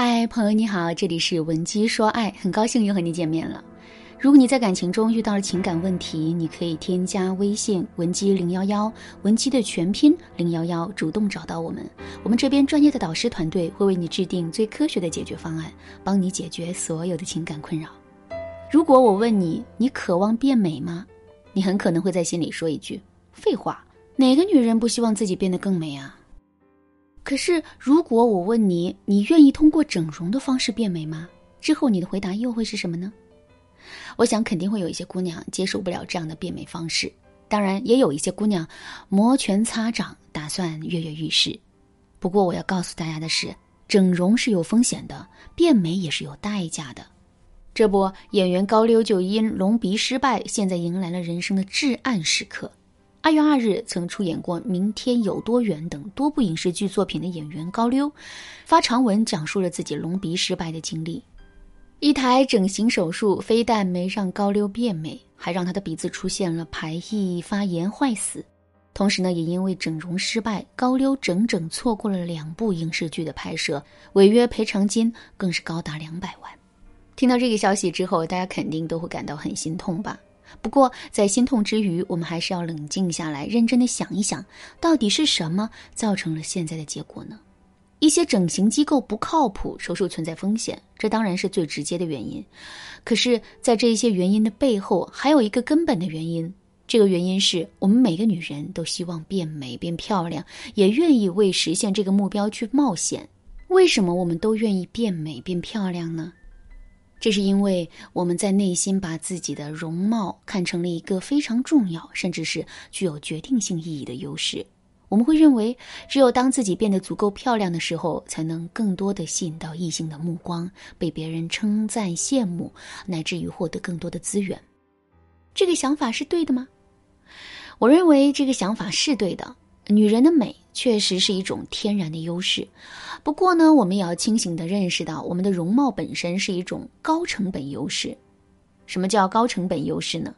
嗨，朋友你好，这里是文姬说爱，很高兴又和你见面了。如果你在感情中遇到了情感问题，你可以添加微信文姬零幺幺，文姬的全拼零幺幺，主动找到我们，我们这边专业的导师团队会为你制定最科学的解决方案，帮你解决所有的情感困扰。如果我问你，你渴望变美吗？你很可能会在心里说一句：废话，哪个女人不希望自己变得更美啊？可是，如果我问你，你愿意通过整容的方式变美吗？之后你的回答又会是什么呢？我想肯定会有一些姑娘接受不了这样的变美方式，当然也有一些姑娘摩拳擦掌，打算跃跃欲试。不过我要告诉大家的是，整容是有风险的，变美也是有代价的。这不，演员高溜就因隆鼻失败，现在迎来了人生的至暗时刻。二月二日，曾出演过《明天有多远》等多部影视剧作品的演员高溜，发长文讲述了自己隆鼻失败的经历。一台整形手术非但没让高溜变美，还让他的鼻子出现了排异发炎坏死。同时呢，也因为整容失败，高溜整整错过了两部影视剧的拍摄，违约赔偿金更是高达两百万。听到这个消息之后，大家肯定都会感到很心痛吧？不过，在心痛之余，我们还是要冷静下来，认真的想一想，到底是什么造成了现在的结果呢？一些整形机构不靠谱，手术存在风险，这当然是最直接的原因。可是，在这一些原因的背后，还有一个根本的原因，这个原因是我们每个女人都希望变美、变漂亮，也愿意为实现这个目标去冒险。为什么我们都愿意变美、变漂亮呢？这是因为我们在内心把自己的容貌看成了一个非常重要，甚至是具有决定性意义的优势。我们会认为，只有当自己变得足够漂亮的时候，才能更多的吸引到异性的目光，被别人称赞、羡慕，乃至于获得更多的资源。这个想法是对的吗？我认为这个想法是对的。女人的美确实是一种天然的优势，不过呢，我们也要清醒地认识到，我们的容貌本身是一种高成本优势。什么叫高成本优势呢？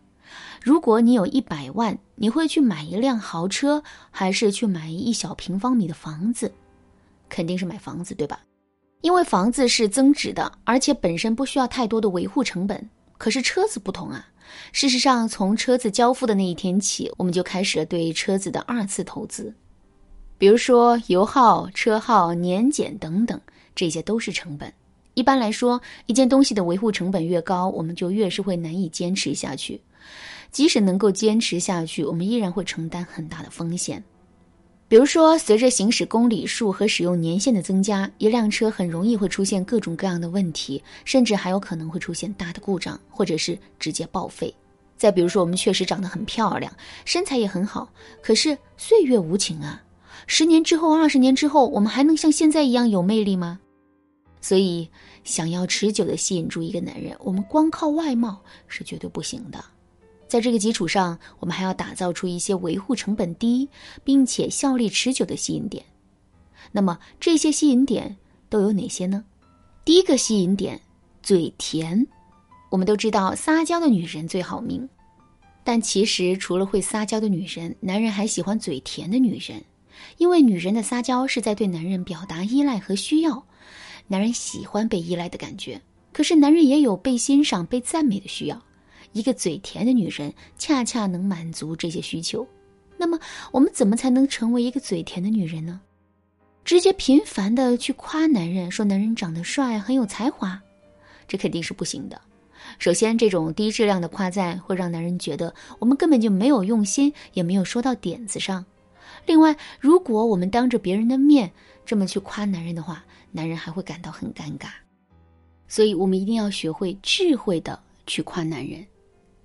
如果你有一百万，你会去买一辆豪车，还是去买一小平方米的房子？肯定是买房子，对吧？因为房子是增值的，而且本身不需要太多的维护成本。可是车子不同啊。事实上，从车子交付的那一天起，我们就开始了对车子的二次投资，比如说油耗、车耗、年检等等，这些都是成本。一般来说，一件东西的维护成本越高，我们就越是会难以坚持下去。即使能够坚持下去，我们依然会承担很大的风险。比如说，随着行驶公里数和使用年限的增加，一辆车很容易会出现各种各样的问题，甚至还有可能会出现大的故障，或者是直接报废。再比如说，我们确实长得很漂亮，身材也很好，可是岁月无情啊！十年之后、二十年之后，我们还能像现在一样有魅力吗？所以，想要持久的吸引住一个男人，我们光靠外貌是绝对不行的。在这个基础上，我们还要打造出一些维护成本低并且效力持久的吸引点。那么这些吸引点都有哪些呢？第一个吸引点，嘴甜。我们都知道撒娇的女人最好命，但其实除了会撒娇的女人，男人还喜欢嘴甜的女人，因为女人的撒娇是在对男人表达依赖和需要，男人喜欢被依赖的感觉。可是男人也有被欣赏、被赞美的需要。一个嘴甜的女人，恰恰能满足这些需求。那么，我们怎么才能成为一个嘴甜的女人呢？直接频繁的去夸男人，说男人长得帅、很有才华，这肯定是不行的。首先，这种低质量的夸赞会让男人觉得我们根本就没有用心，也没有说到点子上。另外，如果我们当着别人的面这么去夸男人的话，男人还会感到很尴尬。所以，我们一定要学会智慧的去夸男人。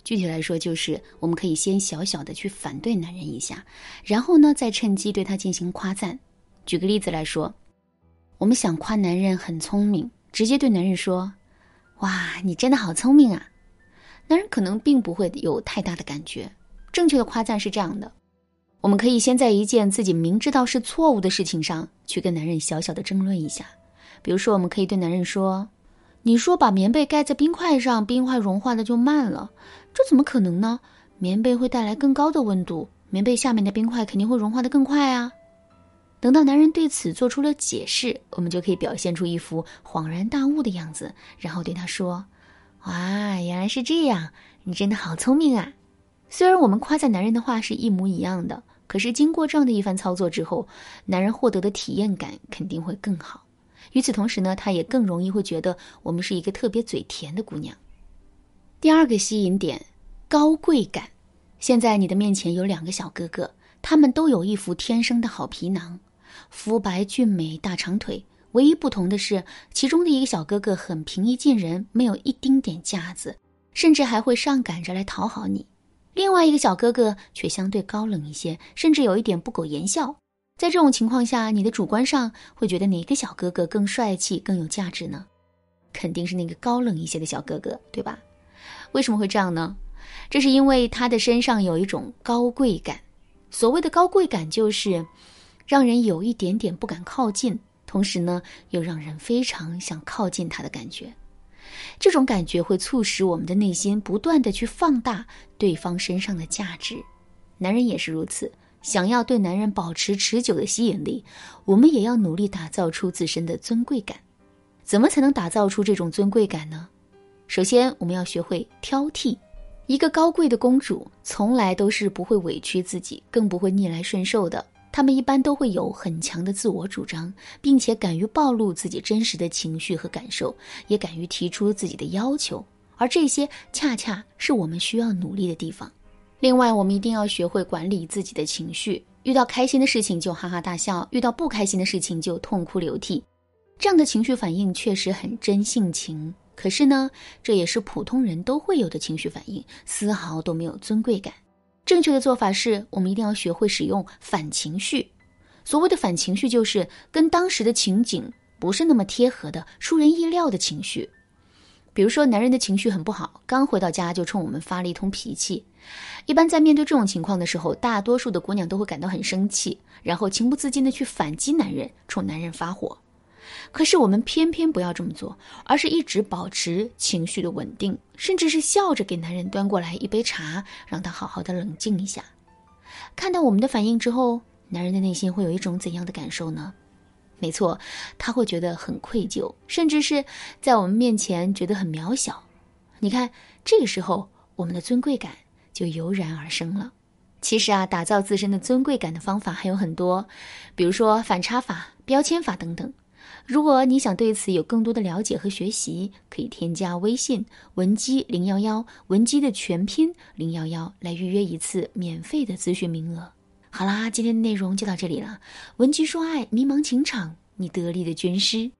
具体来说，就是我们可以先小小的去反对男人一下，然后呢，再趁机对他进行夸赞。举个例子来说，我们想夸男人很聪明，直接对男人说：“哇，你真的好聪明啊！”男人可能并不会有太大的感觉。正确的夸赞是这样的：我们可以先在一件自己明知道是错误的事情上去跟男人小小的争论一下。比如说，我们可以对男人说：“你说把棉被盖在冰块上，冰块融化的就慢了。”这怎么可能呢？棉被会带来更高的温度，棉被下面的冰块肯定会融化的更快啊。等到男人对此做出了解释，我们就可以表现出一副恍然大悟的样子，然后对他说：“哇，原来是这样，你真的好聪明啊！”虽然我们夸赞男人的话是一模一样的，可是经过这样的一番操作之后，男人获得的体验感肯定会更好。与此同时呢，他也更容易会觉得我们是一个特别嘴甜的姑娘。第二个吸引点，高贵感。现在你的面前有两个小哥哥，他们都有一副天生的好皮囊。肤白俊美、大长腿，唯一不同的是，其中的一个小哥哥很平易近人，没有一丁点架子，甚至还会上赶着来讨好你；另外一个小哥哥却相对高冷一些，甚至有一点不苟言笑。在这种情况下，你的主观上会觉得哪个小哥哥更帅气、更有价值呢？肯定是那个高冷一些的小哥哥，对吧？为什么会这样呢？这是因为他的身上有一种高贵感。所谓的高贵感，就是。让人有一点点不敢靠近，同时呢，又让人非常想靠近他的感觉。这种感觉会促使我们的内心不断的去放大对方身上的价值。男人也是如此，想要对男人保持持久的吸引力，我们也要努力打造出自身的尊贵感。怎么才能打造出这种尊贵感呢？首先，我们要学会挑剔。一个高贵的公主从来都是不会委屈自己，更不会逆来顺受的。他们一般都会有很强的自我主张，并且敢于暴露自己真实的情绪和感受，也敢于提出自己的要求，而这些恰恰是我们需要努力的地方。另外，我们一定要学会管理自己的情绪，遇到开心的事情就哈哈大笑，遇到不开心的事情就痛哭流涕。这样的情绪反应确实很真性情，可是呢，这也是普通人都会有的情绪反应，丝毫都没有尊贵感。正确的做法是我们一定要学会使用反情绪。所谓的反情绪，就是跟当时的情景不是那么贴合的、出人意料的情绪。比如说，男人的情绪很不好，刚回到家就冲我们发了一通脾气。一般在面对这种情况的时候，大多数的姑娘都会感到很生气，然后情不自禁的去反击男人，冲男人发火。可是我们偏偏不要这么做，而是一直保持情绪的稳定，甚至是笑着给男人端过来一杯茶，让他好好的冷静一下。看到我们的反应之后，男人的内心会有一种怎样的感受呢？没错，他会觉得很愧疚，甚至是在我们面前觉得很渺小。你看，这个时候我们的尊贵感就油然而生了。其实啊，打造自身的尊贵感的方法还有很多，比如说反差法、标签法等等。如果你想对此有更多的了解和学习，可以添加微信文姬零幺幺，文姬的全拼零幺幺来预约一次免费的咨询名额。好啦，今天的内容就到这里了。文姬说爱，迷茫情场，你得力的军师。